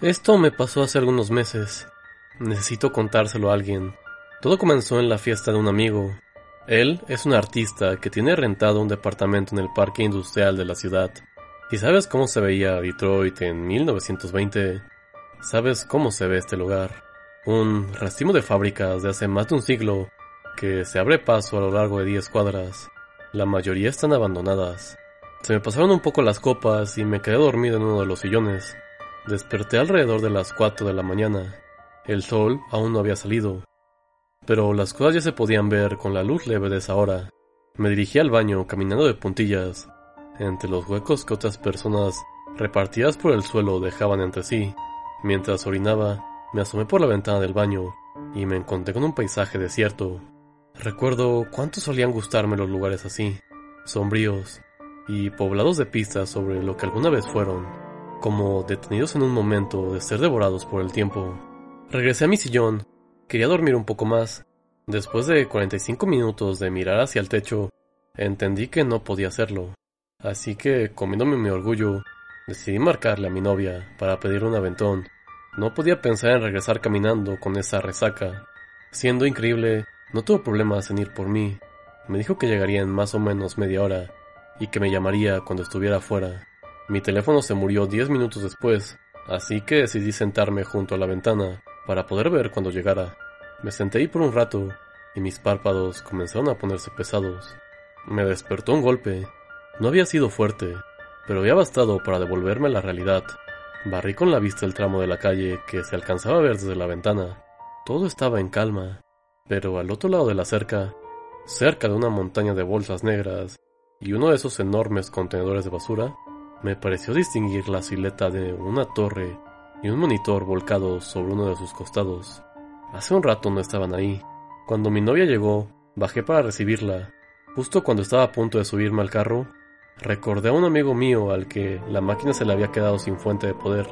Esto me pasó hace algunos meses. Necesito contárselo a alguien. Todo comenzó en la fiesta de un amigo. Él es un artista que tiene rentado un departamento en el parque industrial de la ciudad. ¿Y sabes cómo se veía Detroit en 1920? ¿Sabes cómo se ve este lugar? Un racimo de fábricas de hace más de un siglo que se abre paso a lo largo de 10 cuadras. La mayoría están abandonadas. Se me pasaron un poco las copas y me quedé dormido en uno de los sillones. Desperté alrededor de las 4 de la mañana. El sol aún no había salido, pero las cosas ya se podían ver con la luz leve de esa hora. Me dirigí al baño caminando de puntillas, entre los huecos que otras personas repartidas por el suelo dejaban entre sí. Mientras orinaba, me asomé por la ventana del baño y me encontré con un paisaje desierto. Recuerdo cuánto solían gustarme los lugares así, sombríos y poblados de pistas sobre lo que alguna vez fueron, como detenidos en un momento de ser devorados por el tiempo. Regresé a mi sillón, quería dormir un poco más. Después de 45 minutos de mirar hacia el techo, entendí que no podía hacerlo. Así que, comiéndome mi orgullo, decidí marcarle a mi novia para pedirle un aventón no podía pensar en regresar caminando con esa resaca. Siendo increíble, no tuvo problemas en ir por mí. Me dijo que llegaría en más o menos media hora y que me llamaría cuando estuviera afuera. Mi teléfono se murió diez minutos después, así que decidí sentarme junto a la ventana para poder ver cuando llegara. Me senté ahí por un rato y mis párpados comenzaron a ponerse pesados. Me despertó un golpe. No había sido fuerte, pero había bastado para devolverme la realidad. Barrí con la vista el tramo de la calle que se alcanzaba a ver desde la ventana. Todo estaba en calma, pero al otro lado de la cerca, cerca de una montaña de bolsas negras y uno de esos enormes contenedores de basura, me pareció distinguir la silueta de una torre y un monitor volcado sobre uno de sus costados. Hace un rato no estaban ahí. Cuando mi novia llegó, bajé para recibirla. Justo cuando estaba a punto de subirme al carro, Recordé a un amigo mío al que la máquina se le había quedado sin fuente de poder,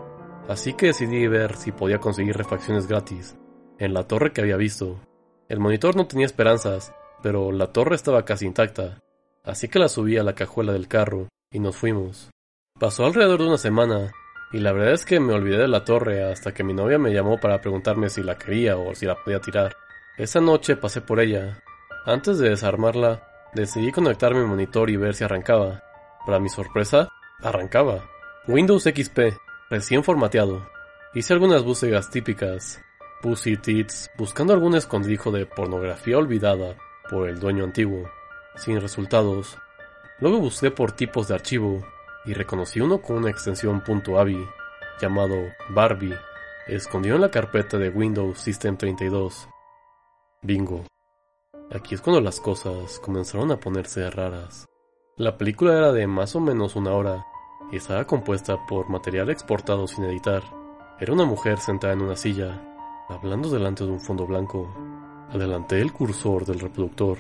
así que decidí ver si podía conseguir refacciones gratis, en la torre que había visto. El monitor no tenía esperanzas, pero la torre estaba casi intacta, así que la subí a la cajuela del carro y nos fuimos. Pasó alrededor de una semana, y la verdad es que me olvidé de la torre hasta que mi novia me llamó para preguntarme si la quería o si la podía tirar. Esa noche pasé por ella. Antes de desarmarla, decidí conectar mi monitor y ver si arrancaba. Para mi sorpresa, arrancaba. Windows XP, recién formateado. Hice algunas búsquedas típicas. Pussy Tits, buscando algún escondrijo de pornografía olvidada por el dueño antiguo. Sin resultados. Luego busqué por tipos de archivo y reconocí uno con una extensión .avi llamado Barbie, escondido en la carpeta de Windows System 32. Bingo. Aquí es cuando las cosas comenzaron a ponerse raras. La película era de más o menos una hora y estaba compuesta por material exportado sin editar. Era una mujer sentada en una silla, hablando delante de un fondo blanco. Adelanté el cursor del reproductor.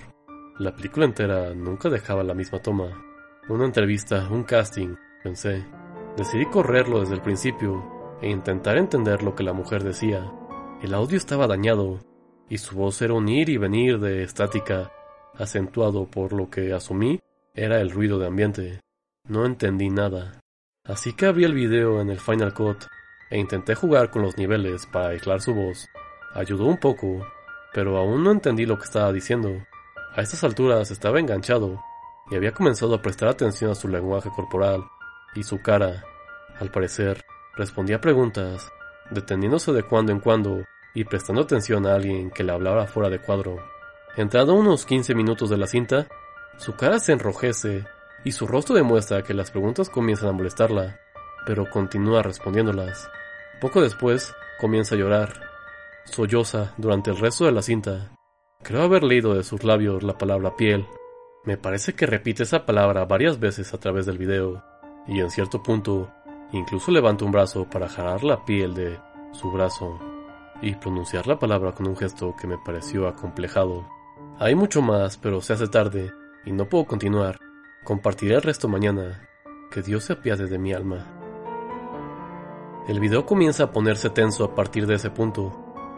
La película entera nunca dejaba la misma toma. Una entrevista, un casting, pensé. Decidí correrlo desde el principio e intentar entender lo que la mujer decía. El audio estaba dañado y su voz era un ir y venir de estática, acentuado por lo que asumí era el ruido de ambiente. No entendí nada. Así que abrí el video en el Final Cut e intenté jugar con los niveles para aislar su voz. Ayudó un poco, pero aún no entendí lo que estaba diciendo. A estas alturas estaba enganchado y había comenzado a prestar atención a su lenguaje corporal y su cara. Al parecer, respondía preguntas, deteniéndose de cuando en cuando y prestando atención a alguien que le hablaba fuera de cuadro. Entrado unos 15 minutos de la cinta, su cara se enrojece y su rostro demuestra que las preguntas comienzan a molestarla, pero continúa respondiéndolas. Poco después, comienza a llorar. Solloza durante el resto de la cinta. Creo haber leído de sus labios la palabra piel. Me parece que repite esa palabra varias veces a través del video, y en cierto punto, incluso levanta un brazo para jalar la piel de su brazo y pronunciar la palabra con un gesto que me pareció acomplejado. Hay mucho más, pero se hace tarde y no puedo continuar. Compartiré el resto mañana. Que Dios se apiade de mi alma. El video comienza a ponerse tenso a partir de ese punto.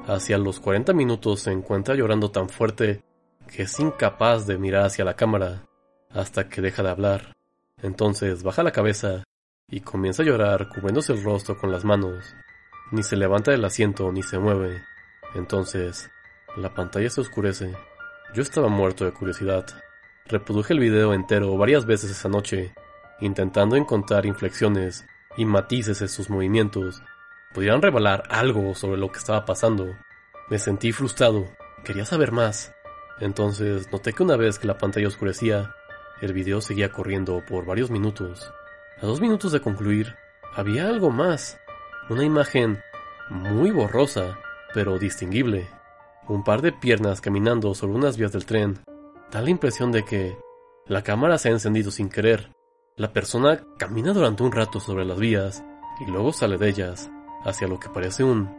Hacia los 40 minutos se encuentra llorando tan fuerte que es incapaz de mirar hacia la cámara hasta que deja de hablar. Entonces baja la cabeza y comienza a llorar cubriéndose el rostro con las manos. Ni se levanta del asiento ni se mueve. Entonces, la pantalla se oscurece. Yo estaba muerto de curiosidad. Reproduje el video entero varias veces esa noche, intentando encontrar inflexiones y matices en sus movimientos. Podrían revelar algo sobre lo que estaba pasando. Me sentí frustrado, quería saber más. Entonces noté que una vez que la pantalla oscurecía, el video seguía corriendo por varios minutos. A dos minutos de concluir, había algo más. Una imagen muy borrosa, pero distinguible. Un par de piernas caminando sobre unas vías del tren. Da la impresión de que la cámara se ha encendido sin querer. La persona camina durante un rato sobre las vías y luego sale de ellas, hacia lo que parece un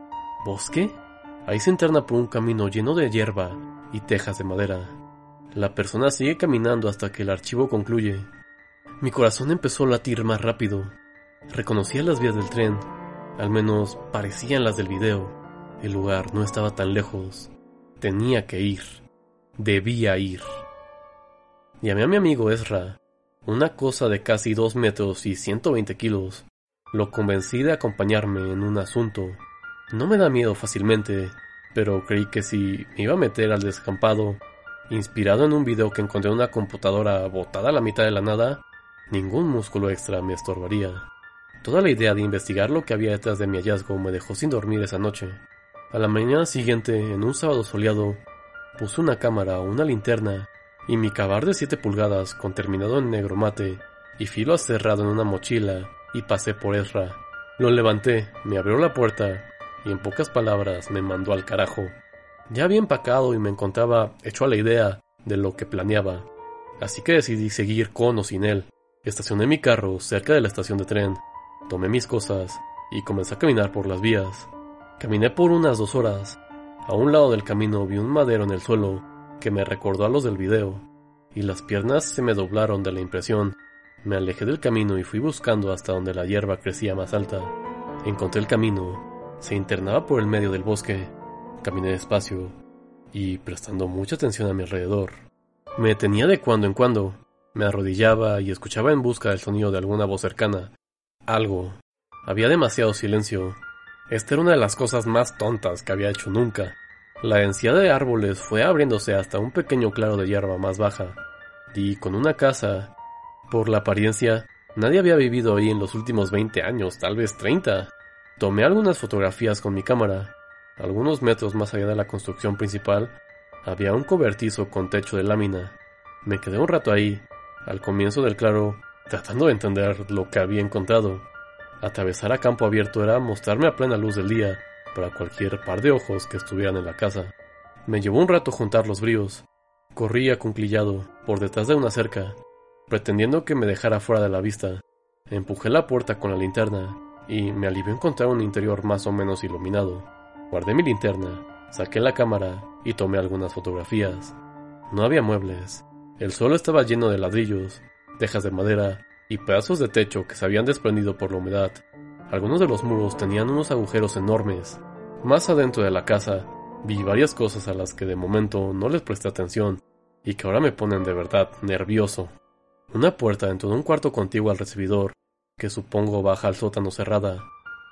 bosque. Ahí se interna por un camino lleno de hierba y tejas de madera. La persona sigue caminando hasta que el archivo concluye. Mi corazón empezó a latir más rápido. Reconocía las vías del tren, al menos parecían las del video. El lugar no estaba tan lejos. Tenía que ir. Debía ir. Llamé a mi amigo Ezra, una cosa de casi dos metros y 120 kilos. Lo convencí de acompañarme en un asunto. No me da miedo fácilmente, pero creí que si me iba a meter al descampado, inspirado en un video que encontré en una computadora botada a la mitad de la nada, Ningún músculo extra me estorbaría. Toda la idea de investigar lo que había detrás de mi hallazgo me dejó sin dormir esa noche. A la mañana siguiente, en un sábado soleado, puse una cámara, una linterna y mi cabar de 7 pulgadas con terminado en negro mate y filo cerrado en una mochila y pasé por Ezra. Lo levanté, me abrió la puerta y en pocas palabras me mandó al carajo. Ya había empacado y me encontraba hecho a la idea de lo que planeaba, así que decidí seguir con o sin él. Estacioné mi carro cerca de la estación de tren, tomé mis cosas y comencé a caminar por las vías. Caminé por unas dos horas. A un lado del camino vi un madero en el suelo que me recordó a los del video, y las piernas se me doblaron de la impresión. Me alejé del camino y fui buscando hasta donde la hierba crecía más alta. Encontré el camino, se internaba por el medio del bosque. Caminé despacio y prestando mucha atención a mi alrededor. Me detenía de cuando en cuando me arrodillaba y escuchaba en busca del sonido de alguna voz cercana. Algo. Había demasiado silencio. Esta era una de las cosas más tontas que había hecho nunca. La densidad de árboles fue abriéndose hasta un pequeño claro de hierba más baja. Y con una casa. Por la apariencia, nadie había vivido ahí en los últimos 20 años, tal vez 30. Tomé algunas fotografías con mi cámara. Algunos metros más allá de la construcción principal, había un cobertizo con techo de lámina. Me quedé un rato ahí, al comienzo del claro, tratando de entender lo que había encontrado. Atravesar a campo abierto era mostrarme a plena luz del día para cualquier par de ojos que estuvieran en la casa. Me llevó un rato juntar los bríos. Corrí acunclillado por detrás de una cerca, pretendiendo que me dejara fuera de la vista. Empujé la puerta con la linterna y me alivió encontrar un interior más o menos iluminado. Guardé mi linterna, saqué la cámara y tomé algunas fotografías. No había muebles, el suelo estaba lleno de ladrillos, tejas de madera y pedazos de techo que se habían desprendido por la humedad. Algunos de los muros tenían unos agujeros enormes. Más adentro de la casa, vi varias cosas a las que de momento no les presté atención y que ahora me ponen de verdad nervioso. Una puerta dentro de un cuarto contiguo al recibidor, que supongo baja al sótano cerrada,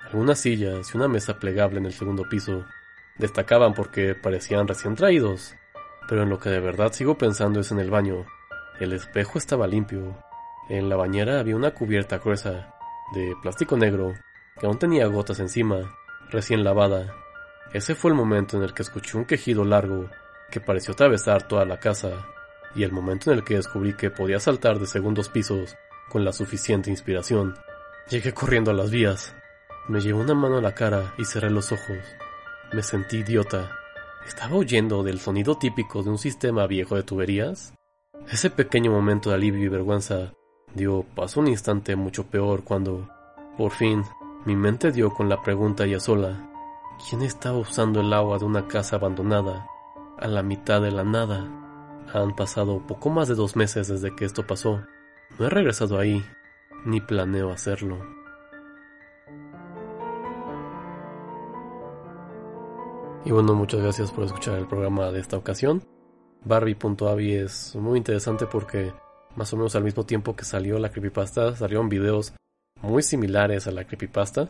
algunas sillas y una mesa plegable en el segundo piso, destacaban porque parecían recién traídos pero en lo que de verdad sigo pensando es en el baño. El espejo estaba limpio. En la bañera había una cubierta gruesa, de plástico negro, que aún tenía gotas encima, recién lavada. Ese fue el momento en el que escuché un quejido largo que pareció atravesar toda la casa, y el momento en el que descubrí que podía saltar de segundos pisos con la suficiente inspiración. Llegué corriendo a las vías. Me llevó una mano a la cara y cerré los ojos. Me sentí idiota. ¿Estaba oyendo del sonido típico de un sistema viejo de tuberías? Ese pequeño momento de alivio y vergüenza dio paso a un instante mucho peor cuando, por fin, mi mente dio con la pregunta ya sola. ¿Quién estaba usando el agua de una casa abandonada a la mitad de la nada? Han pasado poco más de dos meses desde que esto pasó. No he regresado ahí, ni planeo hacerlo. Y bueno, muchas gracias por escuchar el programa de esta ocasión. Barbie.avi es muy interesante porque más o menos al mismo tiempo que salió la creepypasta salieron videos muy similares a la creepypasta.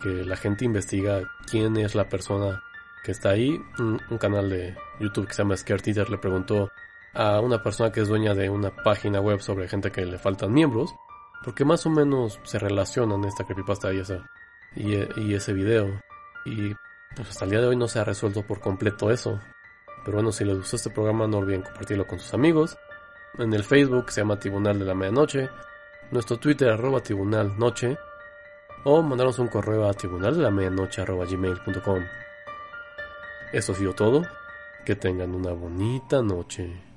que la gente investiga quién es la persona que está ahí. Un, canal de YouTube que se llama Scare le preguntó a una persona que es dueña de una página web sobre gente que le faltan miembros, porque más o menos se relacionan esta creepypasta y, esa, y, ese video. Y pues hasta el día de hoy no se ha resuelto por completo eso. Pero bueno, si les gustó este programa no olviden compartirlo con sus amigos. En el Facebook se llama Tribunal de la Medianoche. Nuestro Twitter arroba Tribunal Noche. O mandarnos un correo a tribunal de la medianoche gmail.com. Eso ha sido todo. Que tengan una bonita noche.